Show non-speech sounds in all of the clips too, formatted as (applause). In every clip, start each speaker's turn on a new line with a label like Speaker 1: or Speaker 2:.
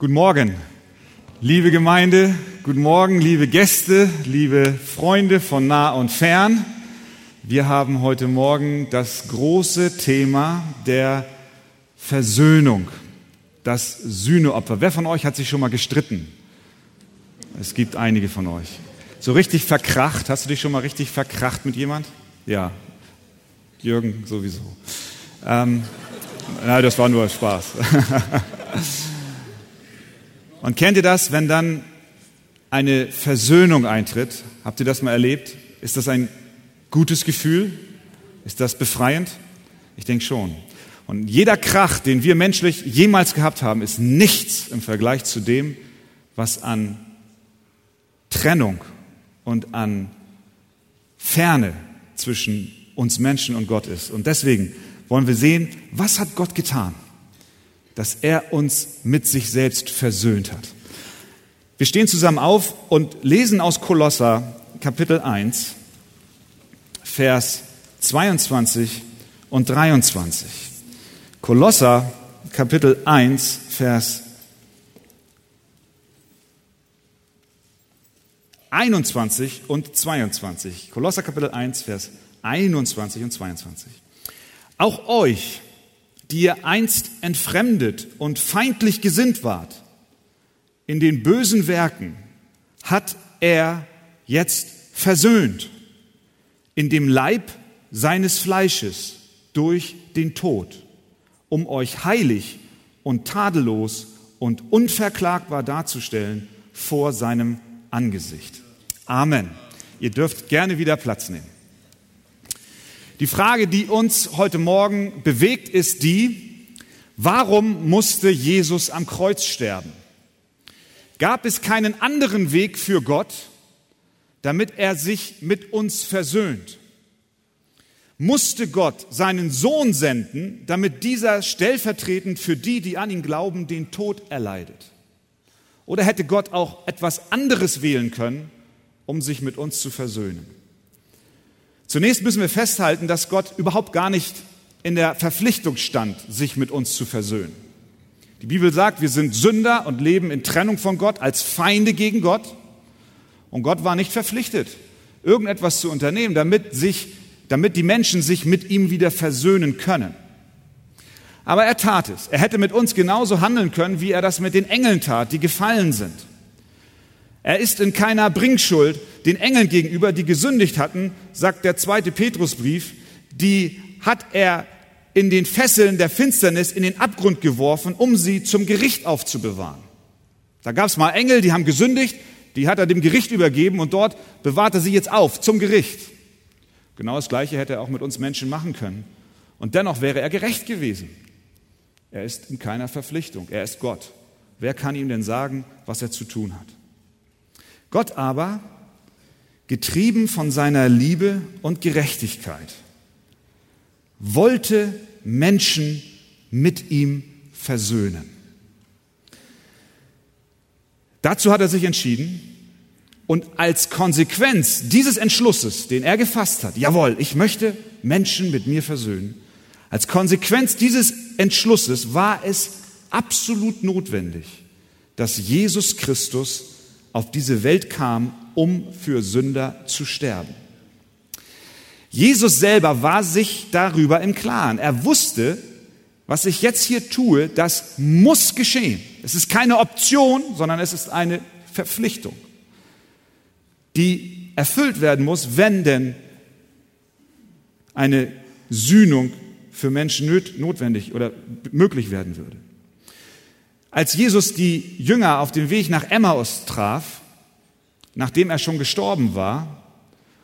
Speaker 1: Guten Morgen, liebe Gemeinde, guten Morgen, liebe Gäste, liebe Freunde von nah und fern. Wir haben heute Morgen das große Thema der Versöhnung, das Sühneopfer. Wer von euch hat sich schon mal gestritten? Es gibt einige von euch. So richtig verkracht, hast du dich schon mal richtig verkracht mit jemand? Ja, Jürgen sowieso. Ähm, nein, das war nur Spaß. (laughs) Und kennt ihr das, wenn dann eine Versöhnung eintritt? Habt ihr das mal erlebt? Ist das ein gutes Gefühl? Ist das befreiend? Ich denke schon. Und jeder Krach, den wir menschlich jemals gehabt haben, ist nichts im Vergleich zu dem, was an Trennung und an Ferne zwischen uns Menschen und Gott ist. Und deswegen wollen wir sehen, was hat Gott getan, dass er uns mit sich selbst versöhnt hat. Wir stehen zusammen auf und lesen aus Kolosser Kapitel 1, Vers 22 und 23. Kolosser Kapitel 1, Vers 21 und 22. Kolosser Kapitel 1, Vers 21 und 22. Auch euch, die ihr einst entfremdet und feindlich gesinnt wart, in den bösen Werken, hat er jetzt versöhnt in dem Leib seines Fleisches durch den Tod, um euch heilig und tadellos und unverklagbar darzustellen vor seinem Angesicht. Amen. Ihr dürft gerne wieder Platz nehmen. Die Frage, die uns heute Morgen bewegt, ist die, warum musste Jesus am Kreuz sterben? Gab es keinen anderen Weg für Gott, damit er sich mit uns versöhnt? Musste Gott seinen Sohn senden, damit dieser stellvertretend für die, die an ihn glauben, den Tod erleidet? Oder hätte Gott auch etwas anderes wählen können, um sich mit uns zu versöhnen? Zunächst müssen wir festhalten, dass Gott überhaupt gar nicht in der Verpflichtung stand, sich mit uns zu versöhnen. Die Bibel sagt, wir sind Sünder und leben in Trennung von Gott als Feinde gegen Gott. Und Gott war nicht verpflichtet, irgendetwas zu unternehmen, damit, sich, damit die Menschen sich mit ihm wieder versöhnen können. Aber er tat es. Er hätte mit uns genauso handeln können, wie er das mit den Engeln tat, die gefallen sind. Er ist in keiner Bringschuld den Engeln gegenüber, die gesündigt hatten, sagt der zweite Petrusbrief, die hat er in den Fesseln der Finsternis in den Abgrund geworfen, um sie zum Gericht aufzubewahren. Da gab es mal Engel, die haben gesündigt, die hat er dem Gericht übergeben und dort bewahrt er sie jetzt auf zum Gericht. Genau das Gleiche hätte er auch mit uns Menschen machen können. Und dennoch wäre er gerecht gewesen. Er ist in keiner Verpflichtung. Er ist Gott. Wer kann ihm denn sagen, was er zu tun hat? Gott aber, getrieben von seiner Liebe und Gerechtigkeit, wollte Menschen mit ihm versöhnen. Dazu hat er sich entschieden und als Konsequenz dieses Entschlusses, den er gefasst hat, jawohl, ich möchte Menschen mit mir versöhnen, als Konsequenz dieses Entschlusses war es absolut notwendig, dass Jesus Christus auf diese Welt kam, um für Sünder zu sterben. Jesus selber war sich darüber im Klaren. Er wusste, was ich jetzt hier tue, das muss geschehen. Es ist keine Option, sondern es ist eine Verpflichtung, die erfüllt werden muss, wenn denn eine Sühnung für Menschen notwendig oder möglich werden würde. Als Jesus die Jünger auf dem Weg nach Emmaus traf, nachdem er schon gestorben war,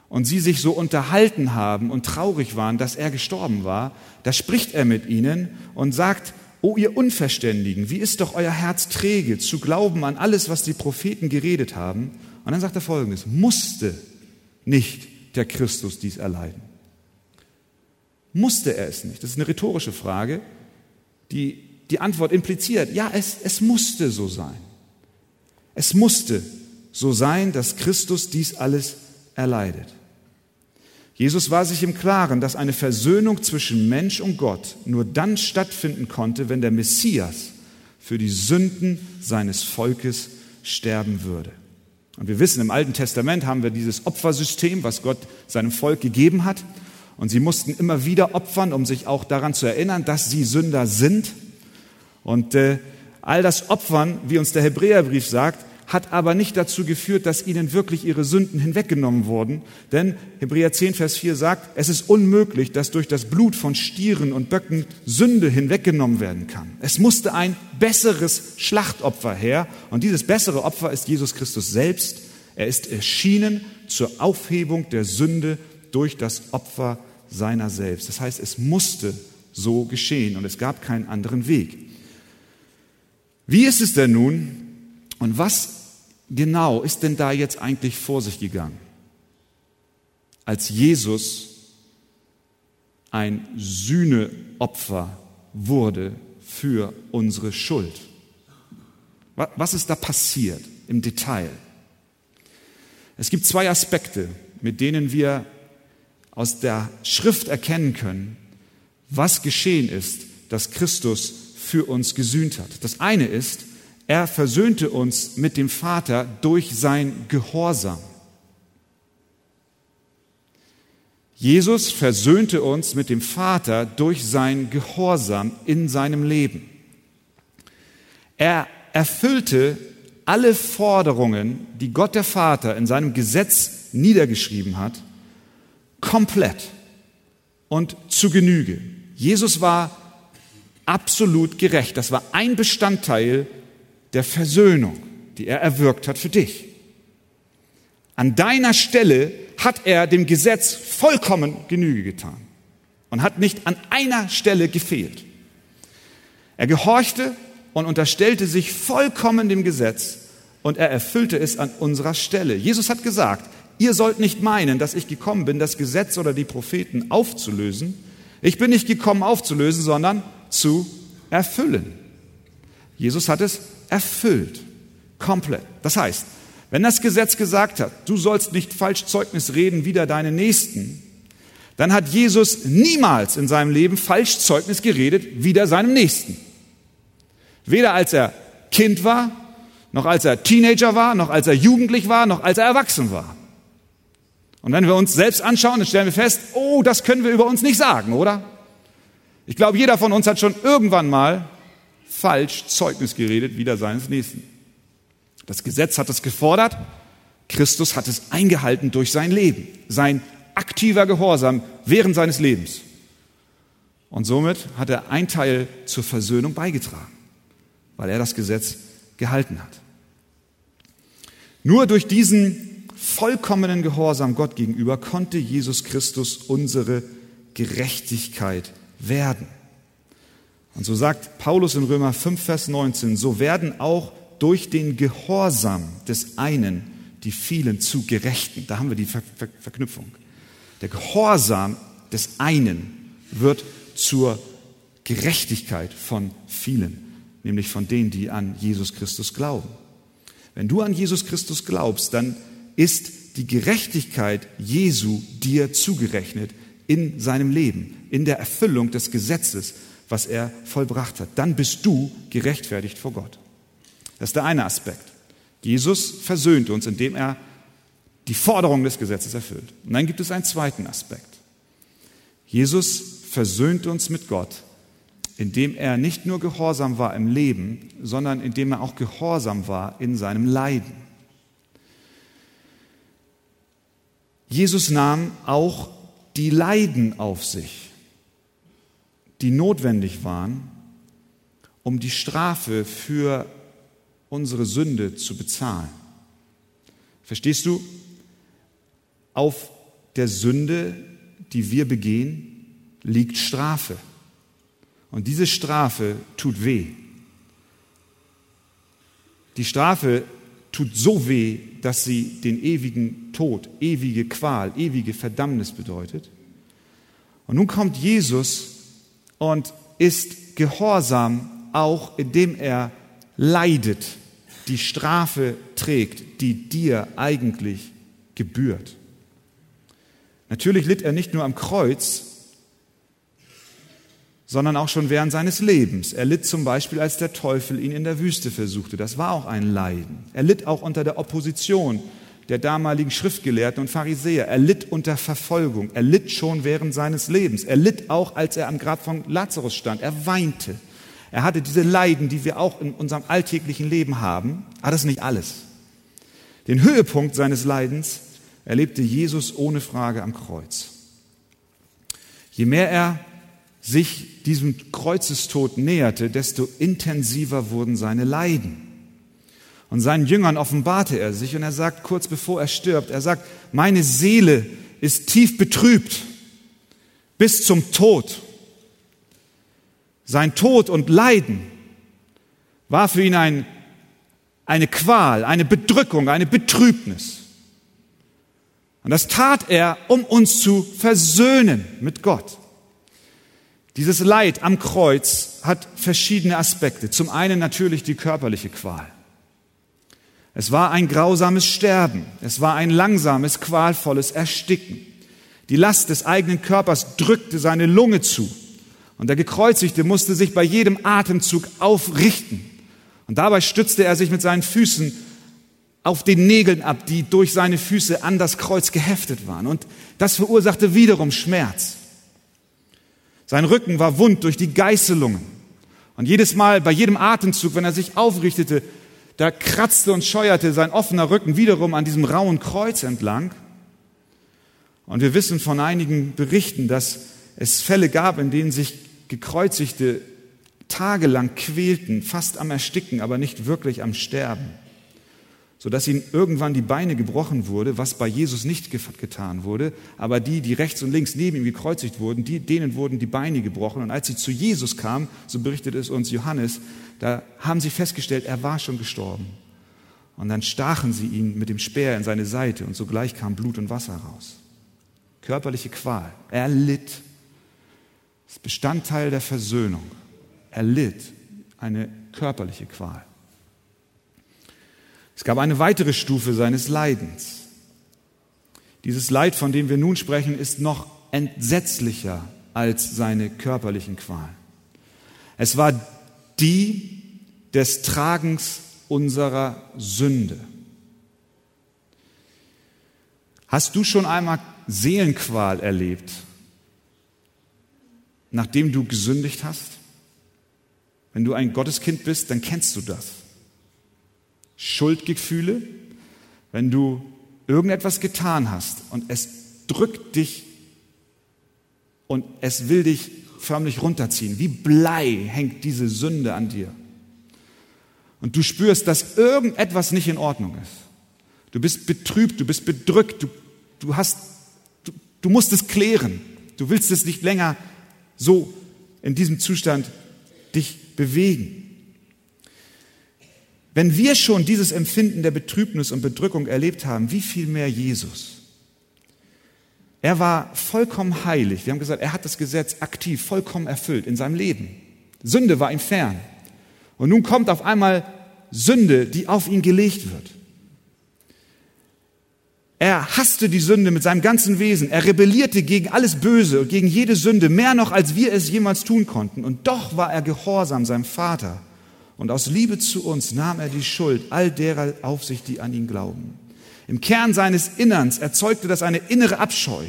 Speaker 1: und sie sich so unterhalten haben und traurig waren, dass er gestorben war, da spricht er mit ihnen und sagt, O ihr Unverständigen, wie ist doch euer Herz träge zu glauben an alles, was die Propheten geredet haben? Und dann sagt er folgendes, musste nicht der Christus dies erleiden? Musste er es nicht? Das ist eine rhetorische Frage, die die Antwort impliziert, ja, es, es musste so sein. Es musste so sein, dass Christus dies alles erleidet. Jesus war sich im Klaren, dass eine Versöhnung zwischen Mensch und Gott nur dann stattfinden konnte, wenn der Messias für die Sünden seines Volkes sterben würde. Und wir wissen, im Alten Testament haben wir dieses Opfersystem, was Gott seinem Volk gegeben hat. Und sie mussten immer wieder opfern, um sich auch daran zu erinnern, dass sie Sünder sind. Und äh, all das Opfern, wie uns der Hebräerbrief sagt, hat aber nicht dazu geführt, dass ihnen wirklich ihre Sünden hinweggenommen wurden. Denn Hebräer 10, Vers 4 sagt, es ist unmöglich, dass durch das Blut von Stieren und Böcken Sünde hinweggenommen werden kann. Es musste ein besseres Schlachtopfer her. Und dieses bessere Opfer ist Jesus Christus selbst. Er ist erschienen zur Aufhebung der Sünde durch das Opfer seiner selbst. Das heißt, es musste so geschehen und es gab keinen anderen Weg. Wie ist es denn nun und was genau ist denn da jetzt eigentlich vor sich gegangen, als Jesus ein Sühneopfer wurde für unsere Schuld? Was ist da passiert im Detail? Es gibt zwei Aspekte, mit denen wir aus der Schrift erkennen können, was geschehen ist, dass Christus für uns gesühnt hat. Das eine ist, er versöhnte uns mit dem Vater durch sein Gehorsam. Jesus versöhnte uns mit dem Vater durch sein Gehorsam in seinem Leben. Er erfüllte alle Forderungen, die Gott der Vater in seinem Gesetz niedergeschrieben hat, komplett und zu Genüge. Jesus war absolut gerecht. Das war ein Bestandteil der Versöhnung, die er erwirkt hat für dich. An deiner Stelle hat er dem Gesetz vollkommen Genüge getan und hat nicht an einer Stelle gefehlt. Er gehorchte und unterstellte sich vollkommen dem Gesetz und er erfüllte es an unserer Stelle. Jesus hat gesagt, ihr sollt nicht meinen, dass ich gekommen bin, das Gesetz oder die Propheten aufzulösen. Ich bin nicht gekommen aufzulösen, sondern zu erfüllen. Jesus hat es erfüllt. Komplett. Das heißt, wenn das Gesetz gesagt hat, du sollst nicht falsch Zeugnis reden wider deine Nächsten, dann hat Jesus niemals in seinem Leben falsch Zeugnis geredet wider seinem Nächsten. Weder als er Kind war, noch als er Teenager war, noch als er jugendlich war, noch als er erwachsen war. Und wenn wir uns selbst anschauen, dann stellen wir fest, oh, das können wir über uns nicht sagen, oder? Ich glaube, jeder von uns hat schon irgendwann mal falsch Zeugnis geredet wider seines Nächsten. Das Gesetz hat es gefordert, Christus hat es eingehalten durch sein Leben, sein aktiver Gehorsam während seines Lebens. Und somit hat er ein Teil zur Versöhnung beigetragen, weil er das Gesetz gehalten hat. Nur durch diesen vollkommenen Gehorsam Gott gegenüber konnte Jesus Christus unsere Gerechtigkeit werden. Und so sagt Paulus in Römer 5, Vers 19, so werden auch durch den Gehorsam des einen die vielen zu Gerechten. Da haben wir die Ver Ver Verknüpfung. Der Gehorsam des einen wird zur Gerechtigkeit von vielen, nämlich von denen, die an Jesus Christus glauben. Wenn du an Jesus Christus glaubst, dann ist die Gerechtigkeit Jesu dir zugerechnet in seinem Leben, in der Erfüllung des Gesetzes, was er vollbracht hat. Dann bist du gerechtfertigt vor Gott. Das ist der eine Aspekt. Jesus versöhnt uns, indem er die Forderung des Gesetzes erfüllt. Und dann gibt es einen zweiten Aspekt. Jesus versöhnt uns mit Gott, indem er nicht nur gehorsam war im Leben, sondern indem er auch gehorsam war in seinem Leiden. Jesus nahm auch die Leiden auf sich die notwendig waren, um die Strafe für unsere Sünde zu bezahlen. Verstehst du? Auf der Sünde, die wir begehen, liegt Strafe. Und diese Strafe tut weh. Die Strafe tut so weh, dass sie den ewigen Tod, ewige Qual, ewige Verdammnis bedeutet. Und nun kommt Jesus und ist gehorsam auch indem er leidet, die Strafe trägt, die dir eigentlich gebührt. Natürlich litt er nicht nur am Kreuz, sondern auch schon während seines Lebens. Er litt zum Beispiel, als der Teufel ihn in der Wüste versuchte. Das war auch ein Leiden. Er litt auch unter der Opposition der damaligen Schriftgelehrten und Pharisäer. Er litt unter Verfolgung. Er litt schon während seines Lebens. Er litt auch, als er am Grab von Lazarus stand. Er weinte. Er hatte diese Leiden, die wir auch in unserem alltäglichen Leben haben. Aber das ist nicht alles. Den Höhepunkt seines Leidens erlebte Jesus ohne Frage am Kreuz. Je mehr er sich diesem Kreuzestod näherte, desto intensiver wurden seine Leiden. Und seinen Jüngern offenbarte er sich und er sagt kurz bevor er stirbt, er sagt, meine Seele ist tief betrübt bis zum Tod. Sein Tod und Leiden war für ihn ein, eine Qual, eine Bedrückung, eine Betrübnis. Und das tat er, um uns zu versöhnen mit Gott. Dieses Leid am Kreuz hat verschiedene Aspekte. Zum einen natürlich die körperliche Qual. Es war ein grausames Sterben. Es war ein langsames, qualvolles Ersticken. Die Last des eigenen Körpers drückte seine Lunge zu. Und der Gekreuzigte musste sich bei jedem Atemzug aufrichten. Und dabei stützte er sich mit seinen Füßen auf den Nägeln ab, die durch seine Füße an das Kreuz geheftet waren. Und das verursachte wiederum Schmerz. Sein Rücken war wund durch die Geißelungen. Und jedes Mal, bei jedem Atemzug, wenn er sich aufrichtete, da kratzte und scheuerte sein offener Rücken wiederum an diesem rauen Kreuz entlang. Und wir wissen von einigen Berichten, dass es Fälle gab, in denen sich gekreuzigte tagelang quälten, fast am Ersticken, aber nicht wirklich am Sterben sodass ihnen irgendwann die Beine gebrochen wurde, was bei Jesus nicht getan wurde, aber die, die rechts und links neben ihm gekreuzigt wurden, die, denen wurden die Beine gebrochen. Und als sie zu Jesus kamen, so berichtet es uns Johannes, da haben sie festgestellt, er war schon gestorben. Und dann stachen sie ihn mit dem Speer in seine Seite und sogleich kam Blut und Wasser raus. Körperliche Qual. Er litt. Das Bestandteil der Versöhnung. Er litt eine körperliche Qual. Es gab eine weitere Stufe seines Leidens. Dieses Leid, von dem wir nun sprechen, ist noch entsetzlicher als seine körperlichen Qualen. Es war die des Tragens unserer Sünde. Hast du schon einmal Seelenqual erlebt, nachdem du gesündigt hast? Wenn du ein Gotteskind bist, dann kennst du das. Schuldgefühle, wenn du irgendetwas getan hast und es drückt dich und es will dich förmlich runterziehen. Wie Blei hängt diese Sünde an dir. Und du spürst, dass irgendetwas nicht in Ordnung ist. Du bist betrübt, du bist bedrückt, du, du hast, du, du musst es klären. Du willst es nicht länger so in diesem Zustand dich bewegen. Wenn wir schon dieses Empfinden der Betrübnis und Bedrückung erlebt haben, wie viel mehr Jesus? Er war vollkommen heilig. Wir haben gesagt, er hat das Gesetz aktiv, vollkommen erfüllt in seinem Leben. Sünde war ihm fern. Und nun kommt auf einmal Sünde, die auf ihn gelegt wird. Er hasste die Sünde mit seinem ganzen Wesen. Er rebellierte gegen alles Böse und gegen jede Sünde, mehr noch, als wir es jemals tun konnten. Und doch war er gehorsam seinem Vater. Und aus Liebe zu uns nahm er die Schuld all derer auf sich, die an ihn glauben. Im Kern seines Innerns erzeugte das eine innere Abscheu.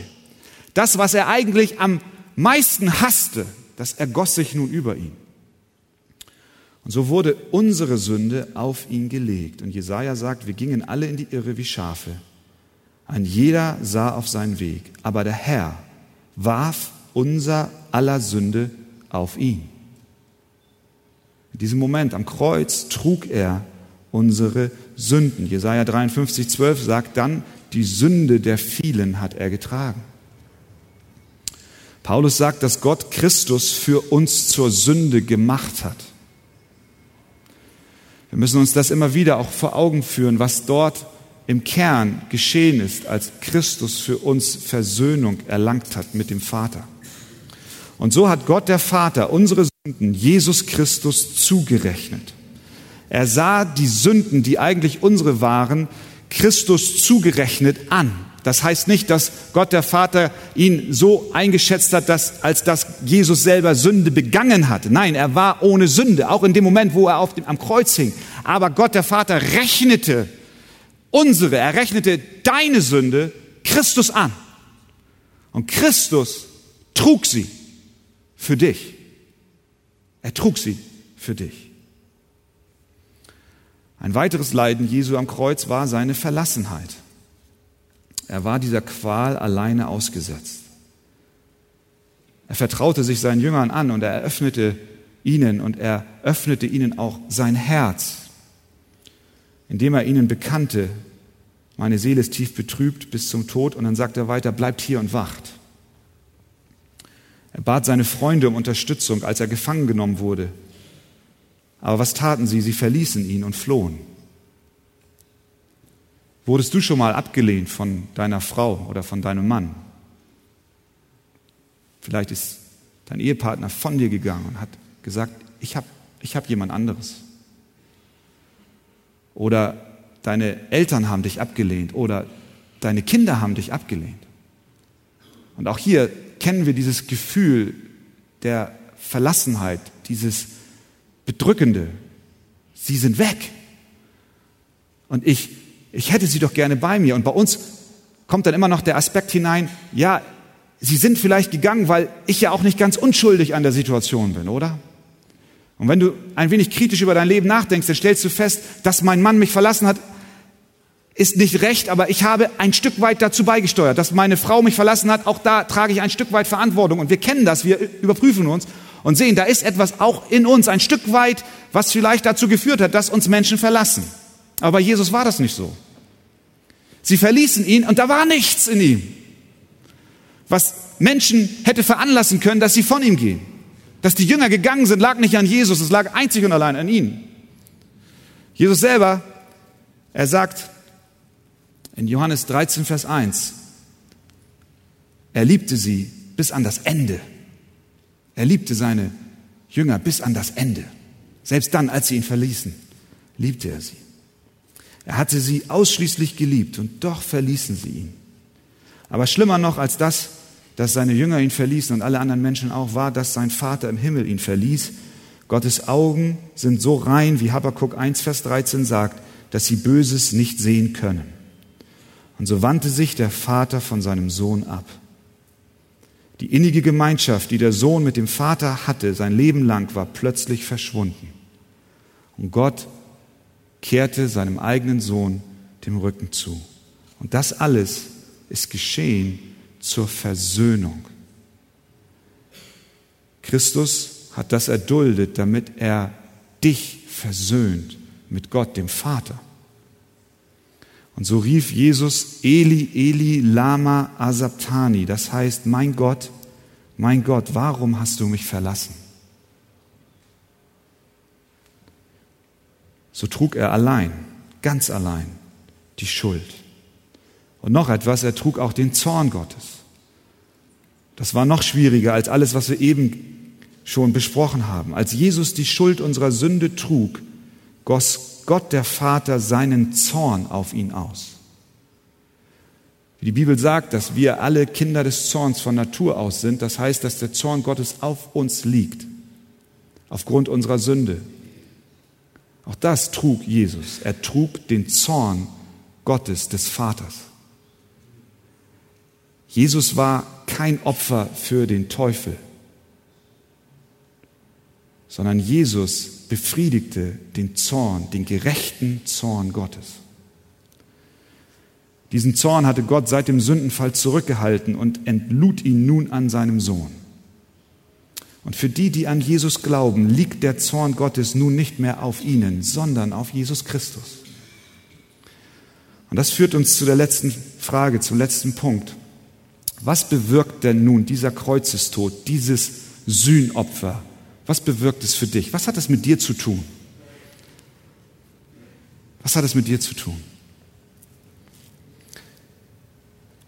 Speaker 1: Das, was er eigentlich am meisten hasste, das ergoss sich nun über ihn. Und so wurde unsere Sünde auf ihn gelegt. Und Jesaja sagt, wir gingen alle in die Irre wie Schafe. Ein jeder sah auf seinen Weg. Aber der Herr warf unser aller Sünde auf ihn. In diesem Moment am Kreuz trug er unsere Sünden. Jesaja 53, 12 sagt dann, die Sünde der vielen hat er getragen. Paulus sagt, dass Gott Christus für uns zur Sünde gemacht hat. Wir müssen uns das immer wieder auch vor Augen führen, was dort im Kern geschehen ist, als Christus für uns Versöhnung erlangt hat mit dem Vater. Und so hat Gott der Vater unsere Jesus Christus zugerechnet. Er sah die Sünden, die eigentlich unsere waren, Christus zugerechnet an. Das heißt nicht, dass Gott der Vater ihn so eingeschätzt hat, dass, als dass Jesus selber Sünde begangen hat. Nein, er war ohne Sünde, auch in dem Moment, wo er auf dem, am Kreuz hing. Aber Gott der Vater rechnete unsere, er rechnete deine Sünde Christus an. Und Christus trug sie für dich. Er trug sie für dich. Ein weiteres Leiden Jesu am Kreuz war seine Verlassenheit. Er war dieser Qual alleine ausgesetzt. Er vertraute sich seinen Jüngern an und er eröffnete ihnen und er öffnete ihnen auch sein Herz, indem er ihnen bekannte, meine Seele ist tief betrübt bis zum Tod und dann sagt er weiter, bleibt hier und wacht. Er bat seine Freunde um Unterstützung, als er gefangen genommen wurde. Aber was taten sie? Sie verließen ihn und flohen. Wurdest du schon mal abgelehnt von deiner Frau oder von deinem Mann? Vielleicht ist dein Ehepartner von dir gegangen und hat gesagt, ich habe ich hab jemand anderes. Oder deine Eltern haben dich abgelehnt oder deine Kinder haben dich abgelehnt. Und auch hier kennen wir dieses Gefühl der Verlassenheit, dieses Bedrückende. Sie sind weg. Und ich ich hätte sie doch gerne bei mir. Und bei uns kommt dann immer noch der Aspekt hinein, ja, sie sind vielleicht gegangen, weil ich ja auch nicht ganz unschuldig an der Situation bin, oder? Und wenn du ein wenig kritisch über dein Leben nachdenkst, dann stellst du fest, dass mein Mann mich verlassen hat, ist nicht recht, aber ich habe ein Stück weit dazu beigesteuert. Dass meine Frau mich verlassen hat, auch da trage ich ein Stück weit Verantwortung. Und wir kennen das, wir überprüfen uns und sehen, da ist etwas auch in uns, ein Stück weit, was vielleicht dazu geführt hat, dass uns Menschen verlassen. Aber bei Jesus war das nicht so. Sie verließen ihn und da war nichts in ihm, was Menschen hätte veranlassen können, dass sie von ihm gehen. Dass die Jünger gegangen sind, lag nicht an Jesus, es lag einzig und allein an ihnen. Jesus selber, er sagt in Johannes 13, Vers 1, er liebte sie bis an das Ende. Er liebte seine Jünger bis an das Ende. Selbst dann, als sie ihn verließen, liebte er sie. Er hatte sie ausschließlich geliebt und doch verließen sie ihn. Aber schlimmer noch als das, dass seine Jünger ihn verließen und alle anderen Menschen auch, war, dass sein Vater im Himmel ihn verließ. Gottes Augen sind so rein, wie Habakkuk 1, Vers 13 sagt, dass sie Böses nicht sehen können. Und so wandte sich der Vater von seinem Sohn ab. Die innige Gemeinschaft, die der Sohn mit dem Vater hatte, sein Leben lang, war plötzlich verschwunden. Und Gott kehrte seinem eigenen Sohn dem Rücken zu. Und das alles ist geschehen zur Versöhnung. Christus hat das erduldet, damit er dich versöhnt mit Gott, dem Vater. Und so rief Jesus Eli, Eli, Lama Asabtani. Das heißt, mein Gott, mein Gott, warum hast du mich verlassen? so trug er allein, ganz allein, die Schuld. Und noch etwas, er trug auch den Zorn Gottes. Das war noch schwieriger als alles, was wir eben schon besprochen haben. Als Jesus die Schuld unserer Sünde trug, goss Gott der Vater seinen Zorn auf ihn aus. Wie die Bibel sagt, dass wir alle Kinder des Zorns von Natur aus sind, das heißt, dass der Zorn Gottes auf uns liegt, aufgrund unserer Sünde, auch das trug Jesus. Er trug den Zorn Gottes, des Vaters. Jesus war kein Opfer für den Teufel, sondern Jesus befriedigte den Zorn, den gerechten Zorn Gottes. Diesen Zorn hatte Gott seit dem Sündenfall zurückgehalten und entlud ihn nun an seinem Sohn. Und für die, die an Jesus glauben, liegt der Zorn Gottes nun nicht mehr auf ihnen, sondern auf Jesus Christus. Und das führt uns zu der letzten Frage, zum letzten Punkt. Was bewirkt denn nun dieser Kreuzestod, dieses Sühnopfer? Was bewirkt es für dich? Was hat es mit dir zu tun? Was hat es mit dir zu tun?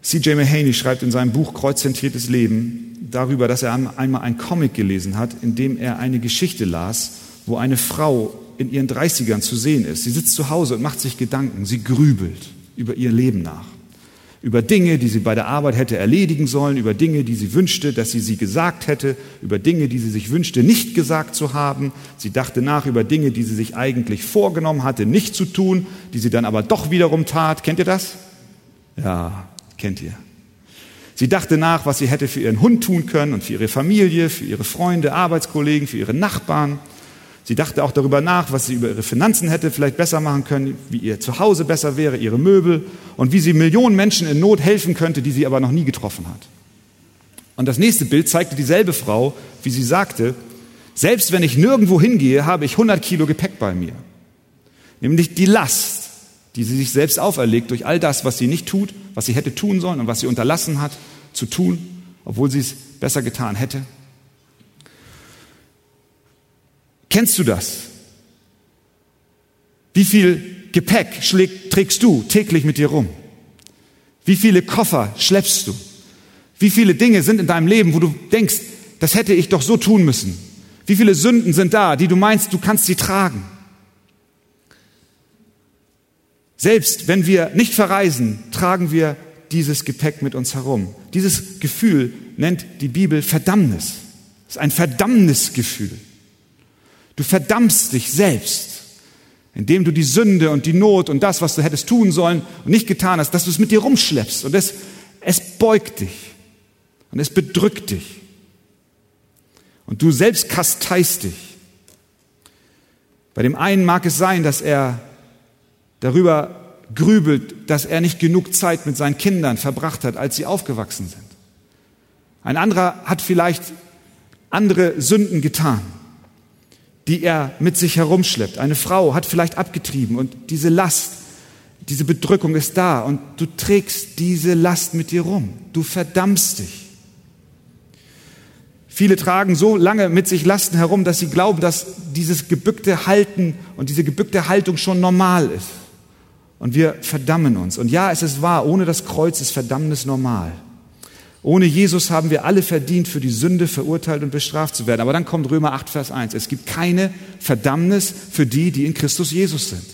Speaker 1: C.J. Mahaney schreibt in seinem Buch Kreuzzentriertes Leben, darüber, dass er einmal einen Comic gelesen hat, in dem er eine Geschichte las, wo eine Frau in ihren 30ern zu sehen ist. Sie sitzt zu Hause und macht sich Gedanken, sie grübelt über ihr Leben nach. Über Dinge, die sie bei der Arbeit hätte erledigen sollen, über Dinge, die sie wünschte, dass sie sie gesagt hätte, über Dinge, die sie sich wünschte, nicht gesagt zu haben. Sie dachte nach über Dinge, die sie sich eigentlich vorgenommen hatte, nicht zu tun, die sie dann aber doch wiederum tat. Kennt ihr das? Ja, kennt ihr. Sie dachte nach, was sie hätte für ihren Hund tun können und für ihre Familie, für ihre Freunde, Arbeitskollegen, für ihre Nachbarn. Sie dachte auch darüber nach, was sie über ihre Finanzen hätte vielleicht besser machen können, wie ihr Zuhause besser wäre, ihre Möbel und wie sie Millionen Menschen in Not helfen könnte, die sie aber noch nie getroffen hat. Und das nächste Bild zeigte dieselbe Frau, wie sie sagte, selbst wenn ich nirgendwo hingehe, habe ich 100 Kilo Gepäck bei mir. Nämlich die Last, die sie sich selbst auferlegt durch all das, was sie nicht tut, was sie hätte tun sollen und was sie unterlassen hat zu tun, obwohl sie es besser getan hätte. Kennst du das? Wie viel Gepäck schlägt, trägst du täglich mit dir rum? Wie viele Koffer schleppst du? Wie viele Dinge sind in deinem Leben, wo du denkst, das hätte ich doch so tun müssen? Wie viele Sünden sind da, die du meinst, du kannst sie tragen? Selbst wenn wir nicht verreisen, tragen wir dieses Gepäck mit uns herum. Dieses Gefühl nennt die Bibel Verdammnis. Es ist ein Verdammnisgefühl. Du verdammst dich selbst, indem du die Sünde und die Not und das, was du hättest tun sollen und nicht getan hast, dass du es mit dir rumschleppst. Und es, es beugt dich und es bedrückt dich. Und du selbst kasteist dich. Bei dem einen mag es sein, dass er darüber grübelt, dass er nicht genug Zeit mit seinen Kindern verbracht hat, als sie aufgewachsen sind. Ein anderer hat vielleicht andere Sünden getan die er mit sich herumschleppt. Eine Frau hat vielleicht abgetrieben und diese Last, diese Bedrückung ist da und du trägst diese Last mit dir rum. Du verdammst dich. Viele tragen so lange mit sich Lasten herum, dass sie glauben, dass dieses gebückte Halten und diese gebückte Haltung schon normal ist. Und wir verdammen uns. Und ja, es ist wahr, ohne das Kreuz ist Verdammnis normal. Ohne Jesus haben wir alle verdient, für die Sünde verurteilt und bestraft zu werden. Aber dann kommt Römer 8, Vers 1. Es gibt keine Verdammnis für die, die in Christus Jesus sind.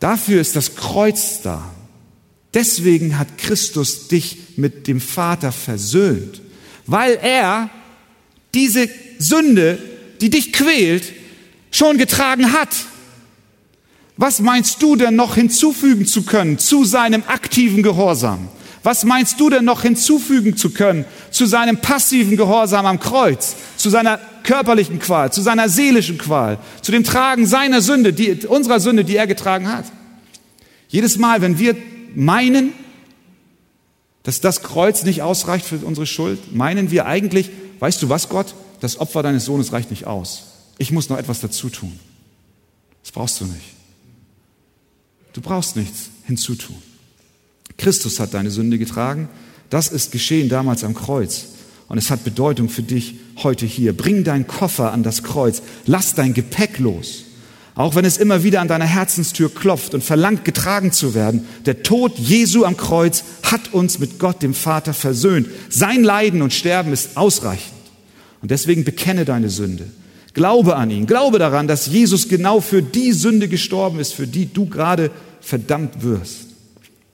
Speaker 1: Dafür ist das Kreuz da. Deswegen hat Christus dich mit dem Vater versöhnt, weil er diese Sünde, die dich quält, schon getragen hat. Was meinst du denn noch hinzufügen zu können zu seinem aktiven Gehorsam? Was meinst du denn noch hinzufügen zu können zu seinem passiven Gehorsam am Kreuz, zu seiner körperlichen Qual, zu seiner seelischen Qual, zu dem Tragen seiner Sünde, die, unserer Sünde, die er getragen hat? Jedes Mal, wenn wir meinen, dass das Kreuz nicht ausreicht für unsere Schuld, meinen wir eigentlich, weißt du was, Gott, das Opfer deines Sohnes reicht nicht aus. Ich muss noch etwas dazu tun. Das brauchst du nicht. Du brauchst nichts hinzutun. Christus hat deine Sünde getragen. Das ist geschehen damals am Kreuz. Und es hat Bedeutung für dich heute hier. Bring deinen Koffer an das Kreuz. Lass dein Gepäck los. Auch wenn es immer wieder an deiner Herzenstür klopft und verlangt, getragen zu werden. Der Tod Jesu am Kreuz hat uns mit Gott, dem Vater, versöhnt. Sein Leiden und Sterben ist ausreichend. Und deswegen bekenne deine Sünde. Glaube an ihn. Glaube daran, dass Jesus genau für die Sünde gestorben ist, für die du gerade verdammt wirst.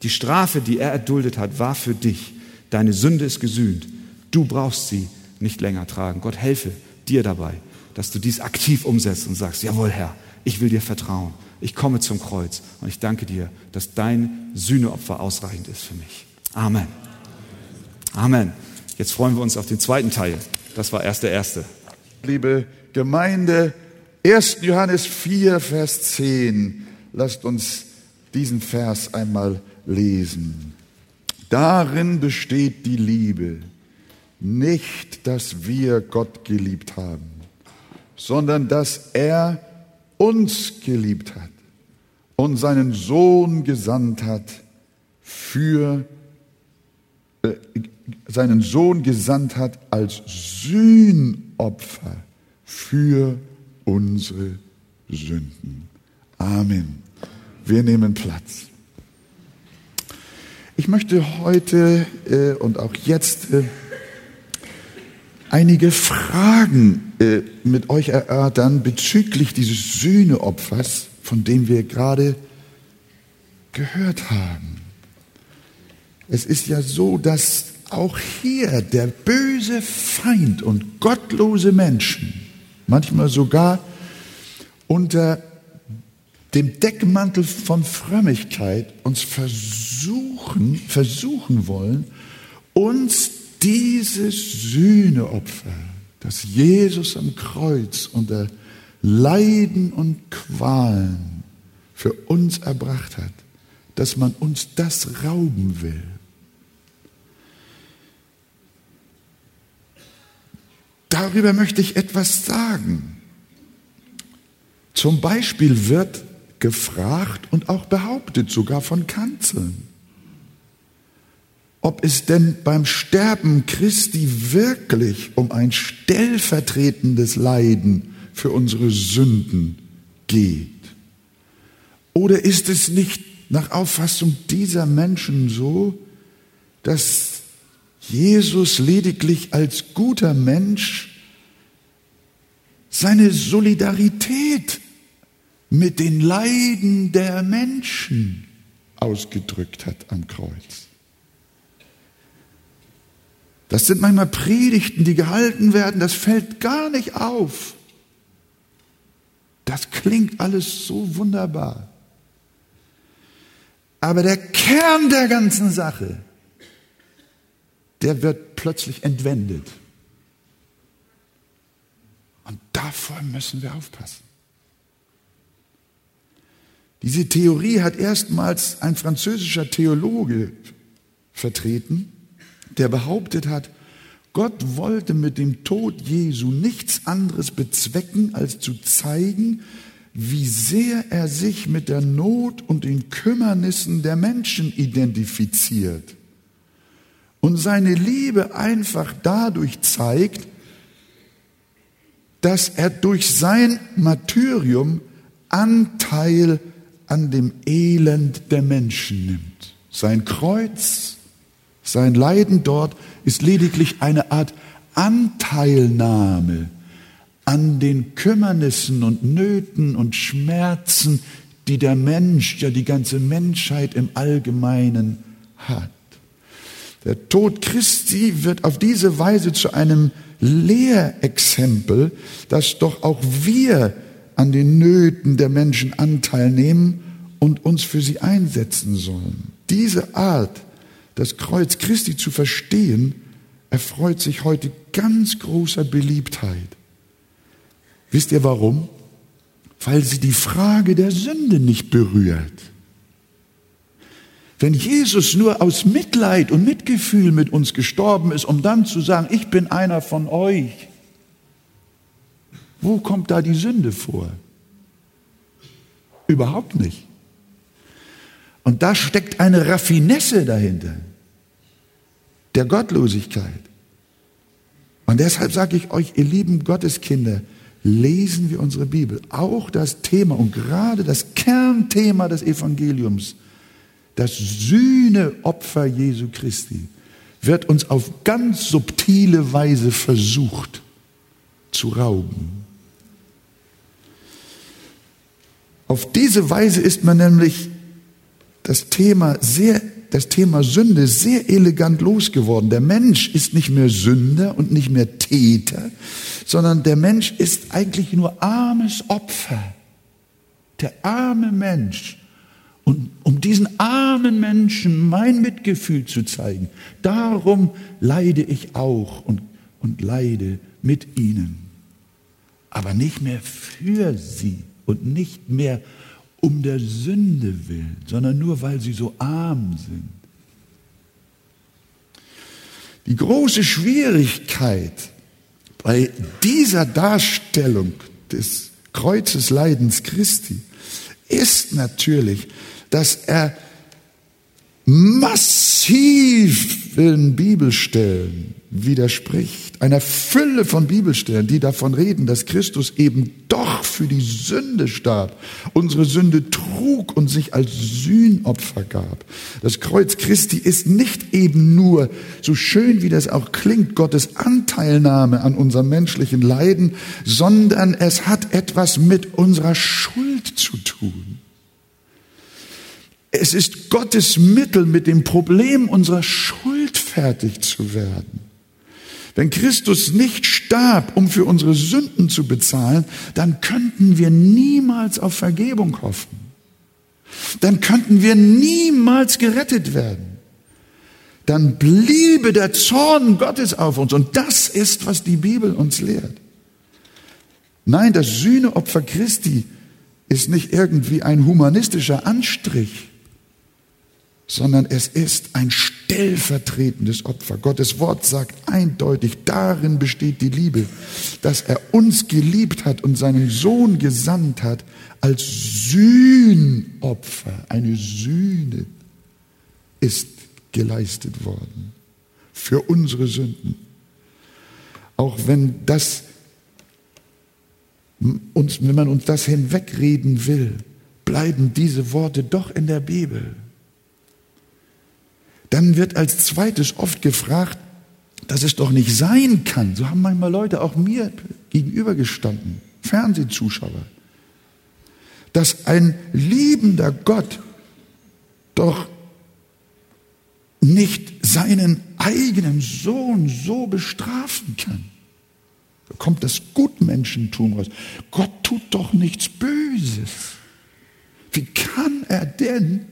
Speaker 1: Die Strafe, die er erduldet hat, war für dich. Deine Sünde ist gesühnt. Du brauchst sie nicht länger tragen. Gott helfe dir dabei, dass du dies aktiv umsetzt und sagst, jawohl Herr, ich will dir vertrauen. Ich komme zum Kreuz und ich danke dir, dass dein Sühneopfer ausreichend ist für mich. Amen. Amen. Jetzt freuen wir uns auf den zweiten Teil. Das war erst der erste.
Speaker 2: Liebe Gemeinde, 1. Johannes 4, Vers 10. Lasst uns diesen Vers einmal lesen. Darin besteht die Liebe, nicht, dass wir Gott geliebt haben, sondern dass er uns geliebt hat und seinen Sohn gesandt hat für äh, seinen Sohn gesandt hat als Sühnopfer für unsere Sünden. Amen. Wir nehmen Platz. Ich möchte heute äh, und auch jetzt äh, einige Fragen äh, mit euch erörtern bezüglich dieses Sühneopfers, von dem wir gerade gehört haben. es ist ja so, dass auch hier der böse Feind und gottlose Menschen manchmal sogar unter dem Deckmantel von Frömmigkeit uns versuchen, versuchen wollen, uns dieses Sühneopfer, das Jesus am Kreuz unter Leiden und Qualen für uns erbracht hat, dass man uns das rauben will. Darüber möchte ich etwas sagen. Zum Beispiel wird gefragt und auch behauptet, sogar von Kanzeln, ob es denn beim Sterben Christi wirklich um ein stellvertretendes Leiden für unsere Sünden geht. Oder ist es nicht nach Auffassung dieser Menschen so, dass Jesus lediglich als guter Mensch seine Solidarität mit den Leiden der Menschen ausgedrückt hat am Kreuz. Das sind manchmal Predigten, die gehalten werden, das fällt gar nicht auf. Das klingt alles so wunderbar. Aber der Kern der ganzen Sache, der wird plötzlich entwendet. Und davor müssen wir aufpassen. Diese Theorie hat erstmals ein französischer Theologe vertreten, der behauptet hat, Gott wollte mit dem Tod Jesu nichts anderes bezwecken, als zu zeigen, wie sehr er sich mit der Not und den Kümmernissen der Menschen identifiziert und seine Liebe einfach dadurch zeigt, dass er durch sein Martyrium Anteil an dem Elend der Menschen nimmt. Sein Kreuz, sein Leiden dort ist lediglich eine Art Anteilnahme an den Kümmernissen und Nöten und Schmerzen, die der Mensch, ja die ganze Menschheit im Allgemeinen hat. Der Tod Christi wird auf diese Weise zu einem Lehrexempel, dass doch auch wir an den Nöten der Menschen Anteil nehmen und uns für sie einsetzen sollen. Diese Art, das Kreuz Christi zu verstehen, erfreut sich heute ganz großer Beliebtheit. Wisst ihr warum? Weil sie die Frage der Sünde nicht berührt. Wenn Jesus nur aus Mitleid und Mitgefühl mit uns gestorben ist, um dann zu sagen, ich bin einer von euch, wo kommt da die Sünde vor? Überhaupt nicht. Und da steckt eine Raffinesse dahinter, der Gottlosigkeit. Und deshalb sage ich euch, ihr lieben Gotteskinder, lesen wir unsere Bibel. Auch das Thema und gerade das Kernthema des Evangeliums, das Sühneopfer Jesu Christi, wird uns auf ganz subtile Weise versucht zu rauben. Auf diese Weise ist man nämlich das Thema sehr, das Thema Sünde sehr elegant losgeworden. Der Mensch ist nicht mehr Sünder und nicht mehr Täter, sondern der Mensch ist eigentlich nur armes Opfer. Der arme Mensch. Und um diesen armen Menschen mein Mitgefühl zu zeigen, darum leide ich auch und, und leide mit ihnen. Aber nicht mehr für sie und nicht mehr um der Sünde willen, sondern nur weil sie so arm sind. Die große Schwierigkeit bei dieser Darstellung des Kreuzesleidens Christi ist natürlich, dass er massiven Bibelstellen widerspricht, einer Fülle von Bibelstellen, die davon reden, dass Christus eben doch für die Sünde starb, unsere Sünde trug und sich als Sühnopfer gab. Das Kreuz Christi ist nicht eben nur, so schön wie das auch klingt, Gottes Anteilnahme an unserem menschlichen Leiden, sondern es hat etwas mit unserer Schuld zu tun. Es ist Gottes Mittel, mit dem Problem unserer Schuld fertig zu werden. Wenn Christus nicht starb, um für unsere Sünden zu bezahlen, dann könnten wir niemals auf Vergebung hoffen. Dann könnten wir niemals gerettet werden. Dann bliebe der Zorn Gottes auf uns. Und das ist, was die Bibel uns lehrt. Nein, das Sühneopfer Christi ist nicht irgendwie ein humanistischer Anstrich sondern es ist ein stellvertretendes Opfer. Gottes Wort sagt eindeutig, darin besteht die Liebe, dass er uns geliebt hat und seinen Sohn gesandt hat als Sühnopfer. Eine Sühne ist geleistet worden für unsere Sünden. Auch wenn das uns, wenn man uns das hinwegreden will, bleiben diese Worte doch in der Bibel. Dann wird als zweites oft gefragt, dass es doch nicht sein kann. So haben manchmal Leute auch mir gegenübergestanden, Fernsehzuschauer, dass ein liebender Gott doch nicht seinen eigenen Sohn so bestrafen kann. Da kommt das Gutmenschentum raus. Gott tut doch nichts Böses. Wie kann er denn,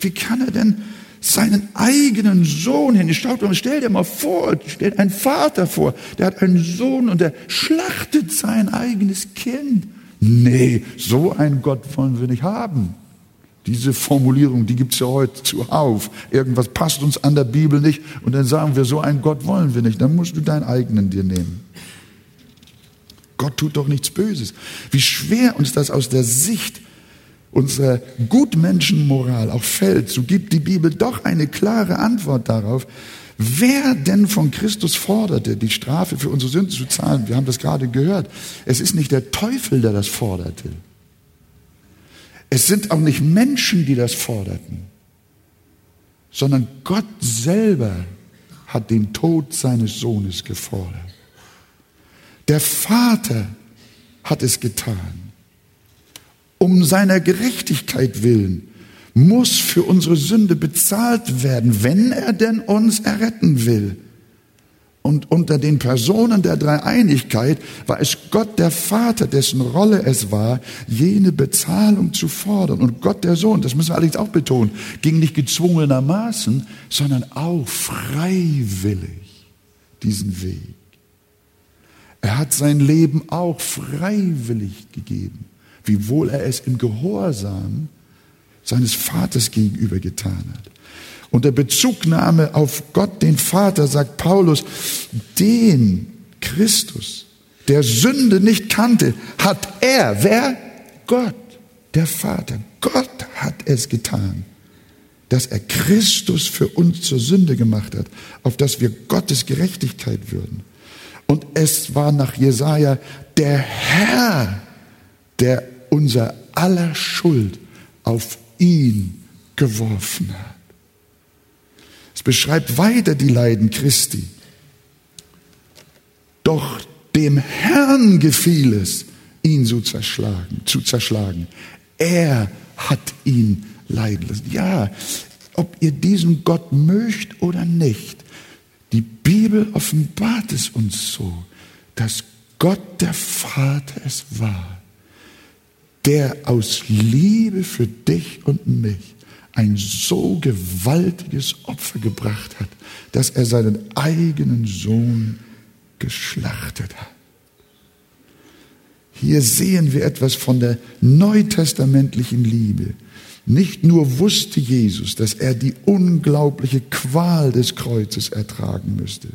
Speaker 2: wie kann er denn seinen eigenen Sohn hin. Stell dir mal vor, stell einen Vater vor, der hat einen Sohn und der schlachtet sein eigenes Kind. Nee, so einen Gott wollen wir nicht haben. Diese Formulierung, die gibt's ja heute zuhauf. Irgendwas passt uns an der Bibel nicht und dann sagen wir, so einen Gott wollen wir nicht. Dann musst du deinen eigenen dir nehmen. Gott tut doch nichts Böses. Wie schwer uns das aus der Sicht unsere Gutmenschenmoral auch fällt, so gibt die Bibel doch eine klare Antwort darauf, wer denn von Christus forderte, die Strafe für unsere Sünden zu zahlen. Wir haben das gerade gehört. Es ist nicht der Teufel, der das forderte. Es sind auch nicht Menschen, die das forderten, sondern Gott selber hat den Tod seines Sohnes gefordert. Der Vater hat es getan um seiner Gerechtigkeit willen muss für unsere Sünde bezahlt werden, wenn er denn uns erretten will. Und unter den Personen der Dreieinigkeit war es Gott der Vater, dessen Rolle es war, jene Bezahlung zu fordern. Und Gott der Sohn, das müssen wir allerdings auch betonen, ging nicht gezwungenermaßen, sondern auch freiwillig diesen Weg. Er hat sein Leben auch freiwillig gegeben wiewohl er es im Gehorsam seines Vaters gegenüber getan hat. Unter Bezugnahme auf Gott, den Vater, sagt Paulus, den Christus, der Sünde nicht kannte, hat er, wer? Gott, der Vater. Gott hat es getan, dass er Christus für uns zur Sünde gemacht hat, auf dass wir Gottes Gerechtigkeit würden. Und es war nach Jesaja der Herr, der unser aller Schuld auf ihn geworfen hat. Es beschreibt weiter die Leiden Christi. Doch dem Herrn gefiel es, ihn zu zerschlagen, zu zerschlagen. Er hat ihn leiden lassen. Ja, ob ihr diesen Gott mögt oder nicht, die Bibel offenbart es uns so, dass Gott der Vater es war, der aus Liebe für dich und mich ein so gewaltiges Opfer gebracht hat, dass er seinen eigenen Sohn geschlachtet hat. Hier sehen wir etwas von der neutestamentlichen Liebe. Nicht nur wusste Jesus, dass er die unglaubliche Qual des Kreuzes ertragen müsste,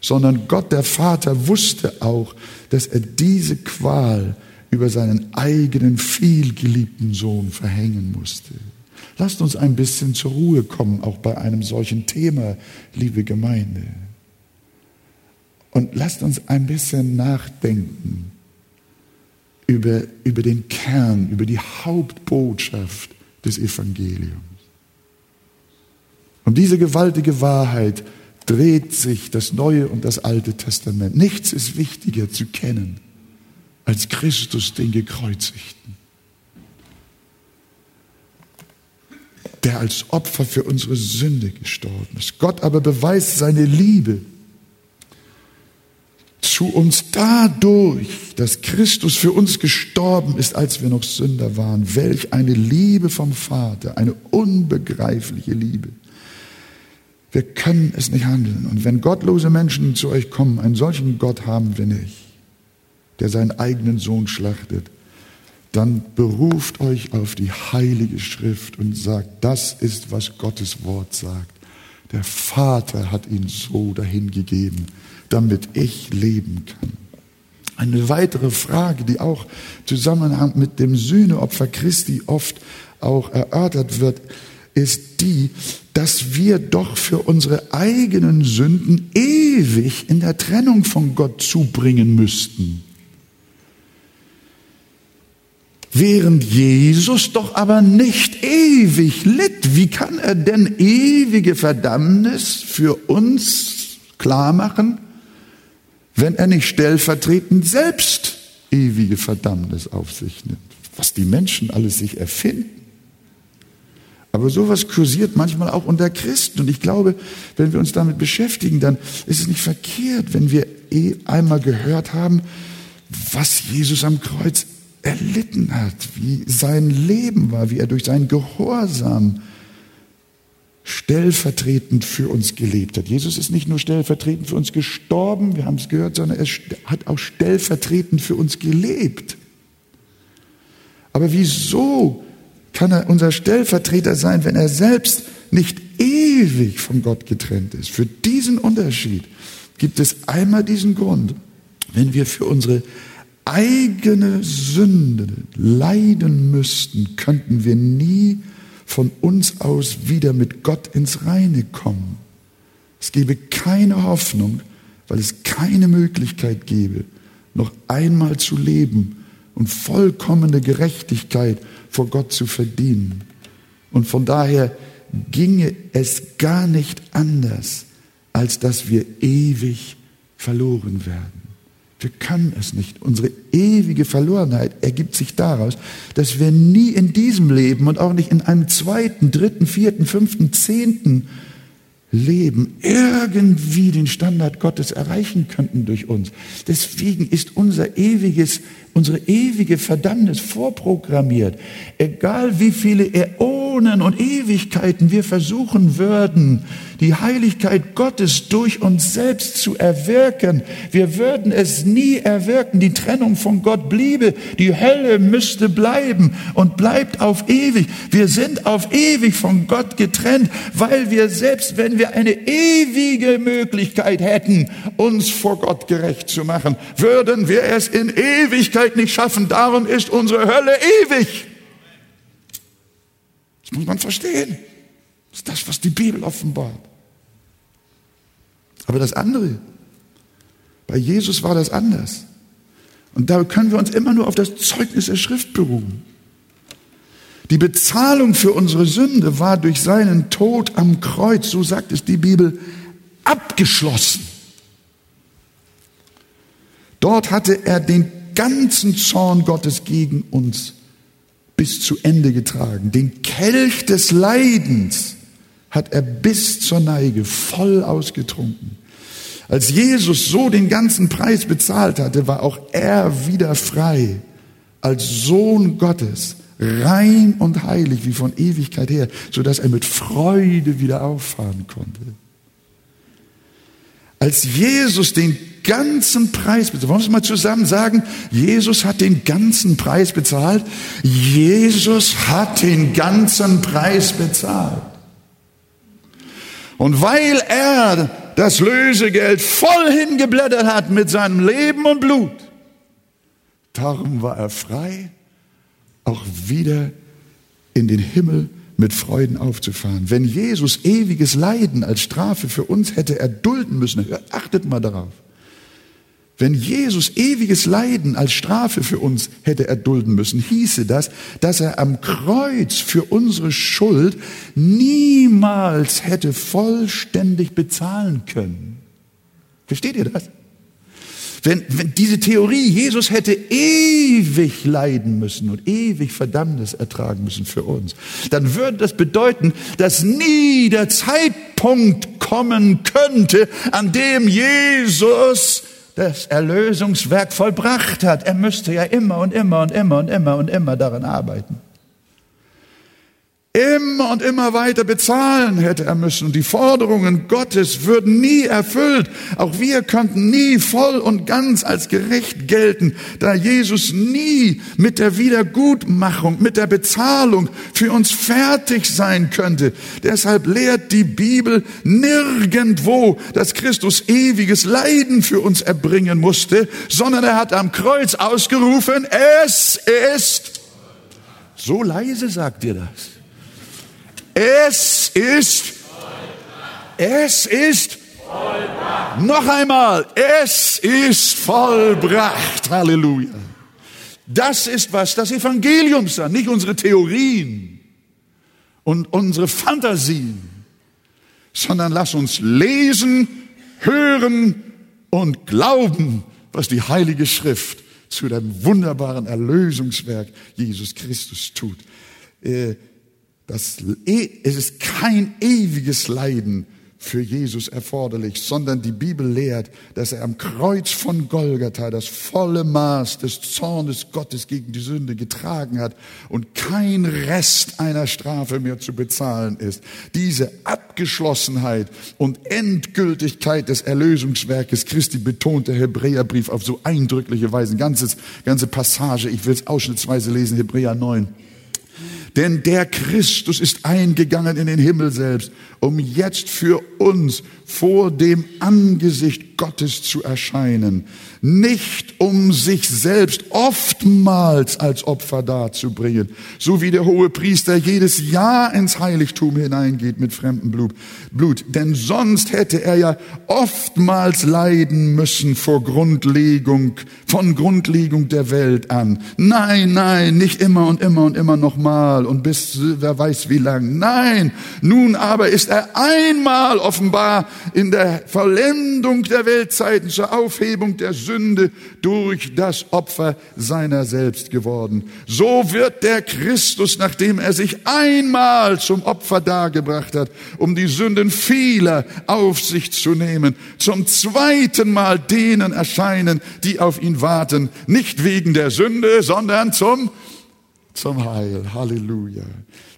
Speaker 2: sondern Gott der Vater wusste auch, dass er diese Qual über seinen eigenen vielgeliebten Sohn verhängen musste. Lasst uns ein bisschen zur Ruhe kommen, auch bei einem solchen Thema, liebe Gemeinde. Und lasst uns ein bisschen nachdenken über, über den Kern, über die Hauptbotschaft des Evangeliums. Um diese gewaltige Wahrheit dreht sich das Neue und das Alte Testament. Nichts ist wichtiger zu kennen als Christus den Gekreuzigten. der als Opfer für unsere Sünde gestorben ist. Gott aber beweist seine Liebe zu uns dadurch, dass Christus für uns gestorben ist, als wir noch Sünder waren. Welch eine Liebe vom Vater, eine unbegreifliche Liebe. Wir können es nicht handeln. Und wenn gottlose Menschen zu euch kommen, einen solchen Gott haben wir nicht, der seinen eigenen Sohn schlachtet, dann beruft euch auf die heilige Schrift und sagt, das ist, was Gottes Wort sagt. Der Vater hat ihn so dahingegeben damit ich leben kann. Eine weitere Frage, die auch Zusammenhang mit dem Sühneopfer Christi oft auch erörtert wird, ist die, dass wir doch für unsere eigenen Sünden ewig in der Trennung von Gott zubringen müssten. Während Jesus doch aber nicht ewig litt, wie kann er denn ewige Verdammnis für uns klar machen? wenn er nicht stellvertretend selbst ewige Verdammnis auf sich nimmt. Was die Menschen alles sich erfinden. Aber sowas kursiert manchmal auch unter Christen. Und ich glaube, wenn wir uns damit beschäftigen, dann ist es nicht verkehrt, wenn wir eh einmal gehört haben, was Jesus am Kreuz erlitten hat, wie sein Leben war, wie er durch seinen Gehorsam stellvertretend für uns gelebt hat. Jesus ist nicht nur stellvertretend für uns gestorben, wir haben es gehört, sondern er hat auch stellvertretend für uns gelebt. Aber wieso kann er unser Stellvertreter sein, wenn er selbst nicht ewig von Gott getrennt ist? Für diesen Unterschied gibt es einmal diesen Grund, wenn wir für unsere eigene Sünde leiden müssten, könnten wir nie von uns aus wieder mit Gott ins Reine kommen. Es gebe keine Hoffnung, weil es keine Möglichkeit gebe, noch einmal zu leben und vollkommene Gerechtigkeit vor Gott zu verdienen. Und von daher ginge es gar nicht anders, als dass wir ewig verloren werden. Wir können es nicht. Unsere ewige Verlorenheit ergibt sich daraus, dass wir nie in diesem Leben und auch nicht in einem zweiten, dritten, vierten, fünften, zehnten Leben irgendwie den Standard Gottes erreichen könnten durch uns. Deswegen ist unser ewiges, unsere ewige Verdammnis vorprogrammiert. Egal wie viele Äonen und Ewigkeiten wir versuchen würden, die Heiligkeit Gottes durch uns selbst zu erwirken. Wir würden es nie erwirken. Die Trennung von Gott bliebe. Die Hölle müsste bleiben und bleibt auf ewig. Wir sind auf ewig von Gott getrennt, weil wir selbst, wenn wir eine ewige Möglichkeit hätten, uns vor Gott gerecht zu machen, würden wir es in Ewigkeit nicht schaffen. Darum ist unsere Hölle ewig. Muss man verstehen. Das ist das, was die Bibel offenbart. Aber das andere, bei Jesus war das anders. Und da können wir uns immer nur auf das Zeugnis der Schrift beruhen. Die Bezahlung für unsere Sünde war durch seinen Tod am Kreuz, so sagt es die Bibel, abgeschlossen. Dort hatte er den ganzen Zorn Gottes gegen uns bis zu Ende getragen. Den Kelch des Leidens hat er bis zur Neige voll ausgetrunken. Als Jesus so den ganzen Preis bezahlt hatte, war auch er wieder frei, als Sohn Gottes, rein und heilig wie von Ewigkeit her, so dass er mit Freude wieder auffahren konnte. Als Jesus den ganzen Preis bezahlt, wollen wir es mal zusammen sagen, Jesus hat den ganzen Preis bezahlt, Jesus hat den ganzen Preis bezahlt. Und weil er das Lösegeld voll hingeblättert hat mit seinem Leben und Blut, darum war er frei, auch wieder in den Himmel mit Freuden aufzufahren. Wenn Jesus ewiges Leiden als Strafe für uns hätte erdulden müssen, achtet mal darauf, wenn Jesus ewiges Leiden als Strafe für uns hätte erdulden müssen, hieße das, dass er am Kreuz für unsere Schuld niemals hätte vollständig bezahlen können. Versteht ihr das? Wenn, wenn diese Theorie, Jesus hätte ewig leiden müssen und ewig Verdammnis ertragen müssen für uns, dann würde das bedeuten, dass nie der Zeitpunkt kommen könnte, an dem Jesus das Erlösungswerk vollbracht hat. Er müsste ja immer und immer und immer und immer und immer daran arbeiten immer und immer weiter bezahlen hätte er müssen. Die Forderungen Gottes würden nie erfüllt. Auch wir könnten nie voll und ganz als gerecht gelten, da Jesus nie mit der Wiedergutmachung, mit der Bezahlung für uns fertig sein könnte. Deshalb lehrt die Bibel nirgendwo, dass Christus ewiges Leiden für uns erbringen musste, sondern er hat am Kreuz ausgerufen, es ist. So leise sagt ihr das. Es ist, es ist, vollbracht. noch einmal, es ist vollbracht. Halleluja. Das ist was das Evangelium sagt, nicht unsere Theorien und unsere Fantasien, sondern lass uns lesen, hören und glauben, was die Heilige Schrift zu dem wunderbaren Erlösungswerk Jesus Christus tut. Äh, das, es ist kein ewiges Leiden für Jesus erforderlich, sondern die Bibel lehrt, dass er am Kreuz von Golgatha das volle Maß des Zornes Gottes gegen die Sünde getragen hat und kein Rest einer Strafe mehr zu bezahlen ist. Diese Abgeschlossenheit und Endgültigkeit des Erlösungswerkes Christi betont der Hebräerbrief auf so eindrückliche Weise. Ganzes, ganze Passage, ich will es ausschnittsweise lesen, Hebräer 9. Denn der Christus ist eingegangen in den Himmel selbst, um jetzt für uns vor dem Angesicht Gottes zu erscheinen, nicht um sich selbst oftmals als Opfer darzubringen, so wie der hohe Priester jedes Jahr ins Heiligtum hineingeht mit fremdem Blut. Denn sonst hätte er ja oftmals leiden müssen vor Grundlegung, von Grundlegung der Welt an. Nein, nein, nicht immer und immer und immer nochmal und bis wer weiß wie lang. Nein, nun aber ist er einmal offenbar in der Vollendung der Weltzeiten zur Aufhebung der Sünde durch das Opfer seiner selbst geworden. So wird der Christus, nachdem er sich einmal zum Opfer dargebracht hat, um die Sünden vieler auf sich zu nehmen, zum zweiten Mal denen erscheinen, die auf ihn warten, nicht wegen der Sünde, sondern zum zum Heil. Halleluja.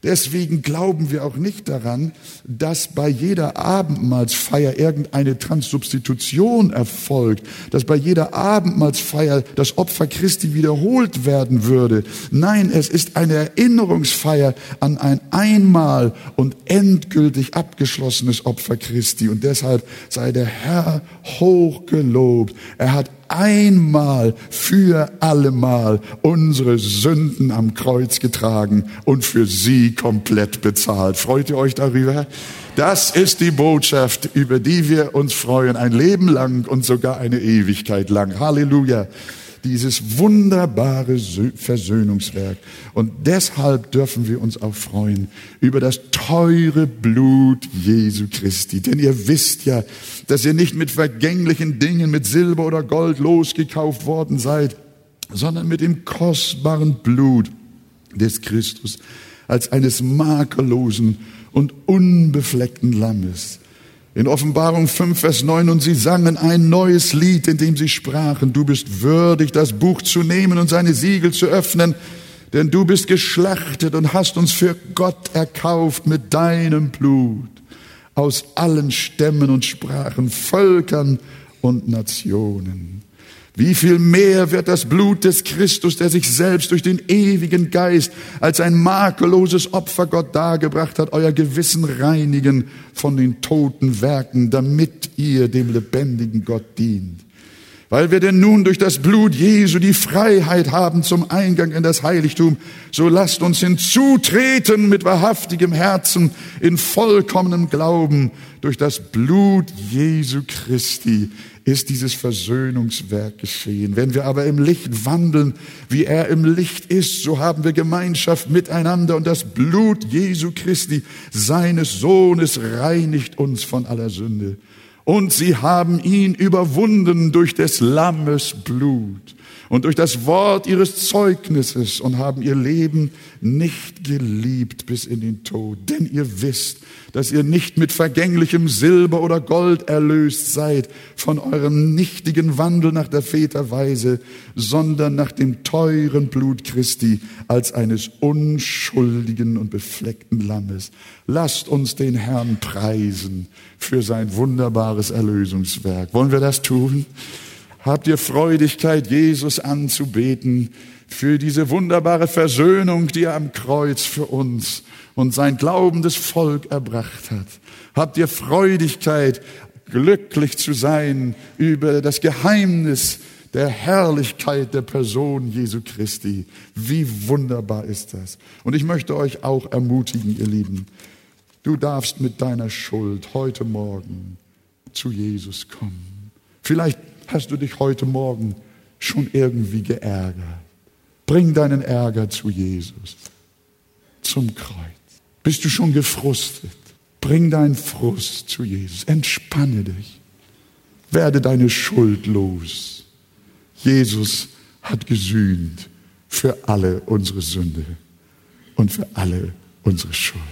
Speaker 2: Deswegen glauben wir auch nicht daran, dass bei jeder Abendmahlsfeier irgendeine Transsubstitution erfolgt, dass bei jeder Abendmahlsfeier das Opfer Christi wiederholt werden würde. Nein, es ist eine Erinnerungsfeier an ein einmal und endgültig abgeschlossenes Opfer Christi. Und deshalb sei der Herr hochgelobt. Er hat einmal für allemal unsere Sünden am Kreuz getragen und für sie komplett bezahlt. Freut ihr euch darüber? Das ist die Botschaft, über die wir uns freuen, ein Leben lang und sogar eine Ewigkeit lang. Halleluja dieses wunderbare Versöhnungswerk. Und deshalb dürfen wir uns auch freuen über das teure Blut Jesu Christi. Denn ihr wisst ja, dass ihr nicht mit vergänglichen Dingen, mit Silber oder Gold losgekauft worden seid, sondern mit dem kostbaren Blut des Christus als eines makellosen und unbefleckten Lammes in Offenbarung 5, Vers 9, und sie sangen ein neues Lied, in dem sie sprachen, du bist würdig, das Buch zu nehmen und seine Siegel zu öffnen, denn du bist geschlachtet und hast uns für Gott erkauft mit deinem Blut aus allen Stämmen und Sprachen, Völkern und Nationen. Wie viel mehr wird das Blut des Christus, der sich selbst durch den ewigen Geist als ein makelloses Opfer Gott dargebracht hat, euer Gewissen reinigen von den toten Werken, damit ihr dem lebendigen Gott dient. Weil wir denn nun durch das Blut Jesu die Freiheit haben zum Eingang in das Heiligtum, so lasst uns hinzutreten mit wahrhaftigem Herzen in vollkommenem Glauben durch das Blut Jesu Christi ist dieses Versöhnungswerk geschehen. Wenn wir aber im Licht wandeln, wie er im Licht ist, so haben wir Gemeinschaft miteinander und das Blut Jesu Christi, seines Sohnes, reinigt uns von aller Sünde. Und sie haben ihn überwunden durch des Lammes Blut und durch das Wort ihres Zeugnisses und haben ihr Leben nicht geliebt bis in den Tod. Denn ihr wisst, dass ihr nicht mit vergänglichem Silber oder Gold erlöst seid von eurem nichtigen Wandel nach der Väterweise, sondern nach dem teuren Blut Christi als eines unschuldigen und befleckten Lammes. Lasst uns den Herrn preisen für sein wunderbares Erlösungswerk. Wollen wir das tun? Habt ihr Freudigkeit, Jesus anzubeten für diese wunderbare Versöhnung, die er am Kreuz für uns und sein glaubendes Volk erbracht hat? Habt ihr Freudigkeit, glücklich zu sein über das Geheimnis der Herrlichkeit der Person Jesu Christi? Wie wunderbar ist das? Und ich möchte euch auch ermutigen, ihr Lieben, du darfst mit deiner Schuld heute Morgen zu Jesus kommen. Vielleicht hast du dich heute Morgen schon irgendwie geärgert? Bring deinen Ärger zu Jesus, zum Kreuz. Bist du schon gefrustet? Bring deinen Frust zu Jesus. Entspanne dich. Werde deine Schuld los. Jesus hat gesühnt für alle unsere Sünde und für alle unsere Schuld.